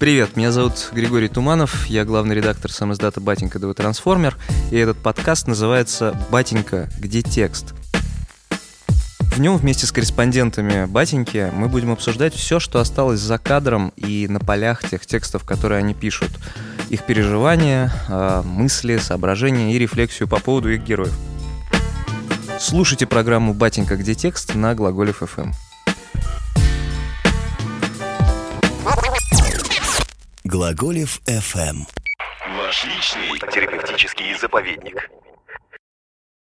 Привет, меня зовут Григорий Туманов, я главный редактор сам издата «Батенька ДВ Трансформер», и этот подкаст называется «Батенька, где текст?». В нем вместе с корреспондентами «Батеньки» мы будем обсуждать все, что осталось за кадром и на полях тех текстов, которые они пишут. Их переживания, а, мысли, соображения и рефлексию по поводу их героев. Слушайте программу «Батенька, где текст» на Глаголев ФМ. Глаголев FM. Ваш личный терапевтический заповедник.